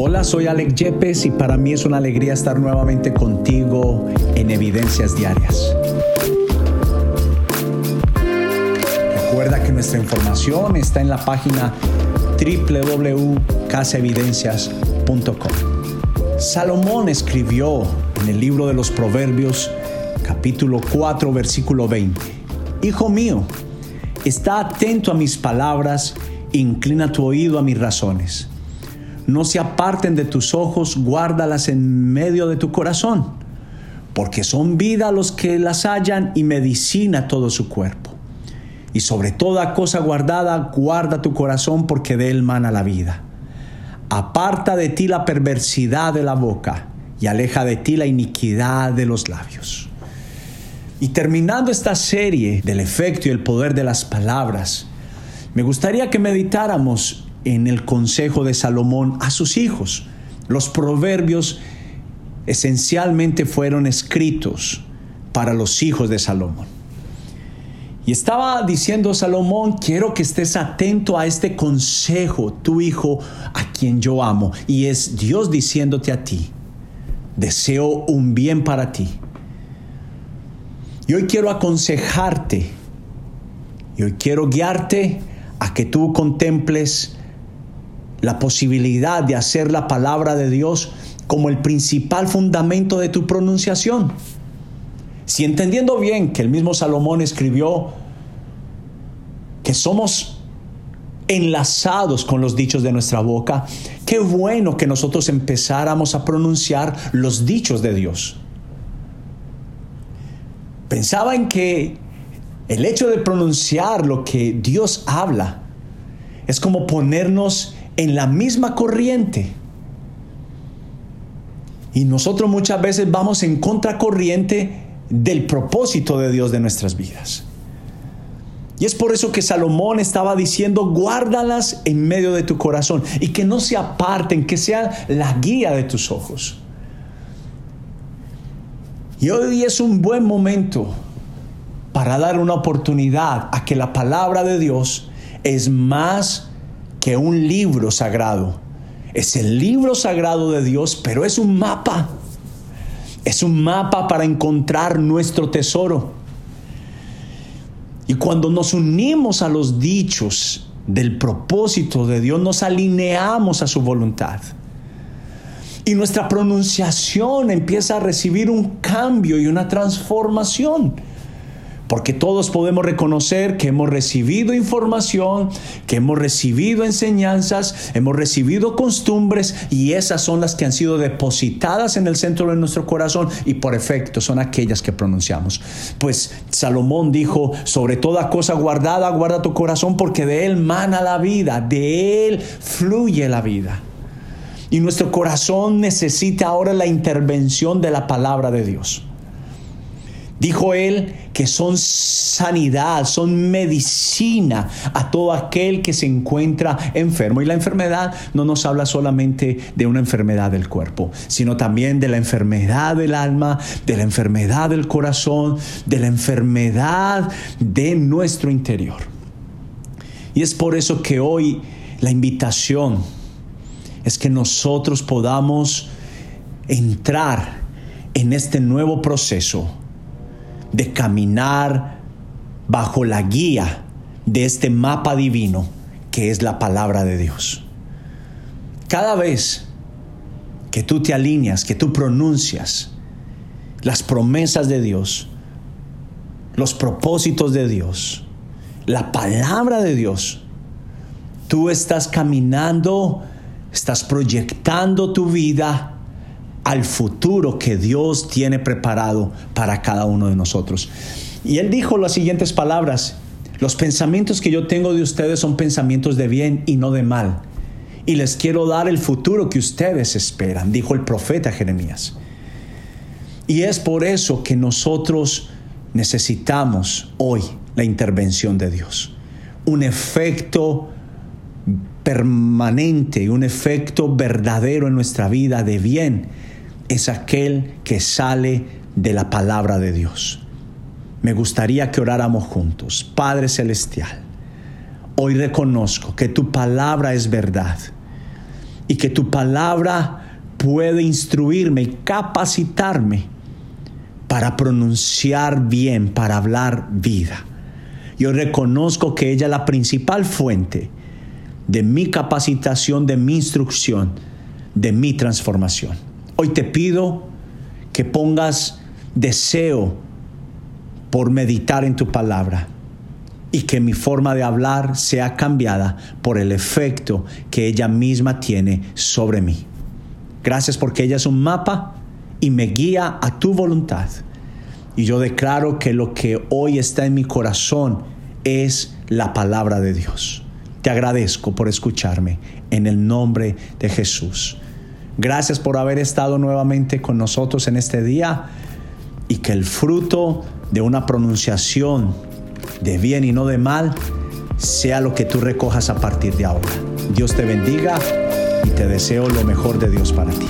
Hola, soy Alex Yepes y para mí es una alegría estar nuevamente contigo en Evidencias Diarias. Recuerda que nuestra información está en la página www.casaevidencias.com. Salomón escribió en el libro de los Proverbios, capítulo 4, versículo 20. Hijo mío, está atento a mis palabras, inclina tu oído a mis razones no se aparten de tus ojos, guárdalas en medio de tu corazón, porque son vida los que las hallan y medicina todo su cuerpo. Y sobre toda cosa guardada, guarda tu corazón, porque de él mana la vida. Aparta de ti la perversidad de la boca y aleja de ti la iniquidad de los labios. Y terminando esta serie del efecto y el poder de las palabras, me gustaría que meditáramos en el consejo de Salomón a sus hijos. Los proverbios esencialmente fueron escritos para los hijos de Salomón. Y estaba diciendo Salomón, quiero que estés atento a este consejo, tu hijo, a quien yo amo. Y es Dios diciéndote a ti, deseo un bien para ti. Y hoy quiero aconsejarte, y hoy quiero guiarte a que tú contemples la posibilidad de hacer la palabra de Dios como el principal fundamento de tu pronunciación. Si entendiendo bien que el mismo Salomón escribió que somos enlazados con los dichos de nuestra boca, qué bueno que nosotros empezáramos a pronunciar los dichos de Dios. Pensaba en que el hecho de pronunciar lo que Dios habla es como ponernos en la misma corriente. Y nosotros muchas veces vamos en contracorriente del propósito de Dios de nuestras vidas. Y es por eso que Salomón estaba diciendo, guárdalas en medio de tu corazón y que no se aparten, que sean la guía de tus ojos. Y hoy es un buen momento para dar una oportunidad a que la palabra de Dios es más que un libro sagrado. Es el libro sagrado de Dios, pero es un mapa. Es un mapa para encontrar nuestro tesoro. Y cuando nos unimos a los dichos del propósito de Dios, nos alineamos a su voluntad. Y nuestra pronunciación empieza a recibir un cambio y una transformación porque todos podemos reconocer que hemos recibido información, que hemos recibido enseñanzas, hemos recibido costumbres y esas son las que han sido depositadas en el centro de nuestro corazón y por efecto son aquellas que pronunciamos. Pues Salomón dijo, sobre toda cosa guardada, guarda tu corazón porque de él mana la vida, de él fluye la vida. Y nuestro corazón necesita ahora la intervención de la palabra de Dios. Dijo él que son sanidad, son medicina a todo aquel que se encuentra enfermo. Y la enfermedad no nos habla solamente de una enfermedad del cuerpo, sino también de la enfermedad del alma, de la enfermedad del corazón, de la enfermedad de nuestro interior. Y es por eso que hoy la invitación es que nosotros podamos entrar en este nuevo proceso de caminar bajo la guía de este mapa divino que es la palabra de Dios. Cada vez que tú te alineas, que tú pronuncias las promesas de Dios, los propósitos de Dios, la palabra de Dios, tú estás caminando, estás proyectando tu vida al futuro que Dios tiene preparado para cada uno de nosotros. Y él dijo las siguientes palabras, los pensamientos que yo tengo de ustedes son pensamientos de bien y no de mal. Y les quiero dar el futuro que ustedes esperan, dijo el profeta Jeremías. Y es por eso que nosotros necesitamos hoy la intervención de Dios. Un efecto permanente, un efecto verdadero en nuestra vida de bien es aquel que sale de la palabra de Dios. Me gustaría que oráramos juntos. Padre Celestial, hoy reconozco que tu palabra es verdad y que tu palabra puede instruirme y capacitarme para pronunciar bien, para hablar vida. Yo reconozco que ella es la principal fuente de mi capacitación, de mi instrucción, de mi transformación. Hoy te pido que pongas deseo por meditar en tu palabra y que mi forma de hablar sea cambiada por el efecto que ella misma tiene sobre mí. Gracias porque ella es un mapa y me guía a tu voluntad. Y yo declaro que lo que hoy está en mi corazón es la palabra de Dios. Te agradezco por escucharme en el nombre de Jesús. Gracias por haber estado nuevamente con nosotros en este día y que el fruto de una pronunciación de bien y no de mal sea lo que tú recojas a partir de ahora. Dios te bendiga y te deseo lo mejor de Dios para ti.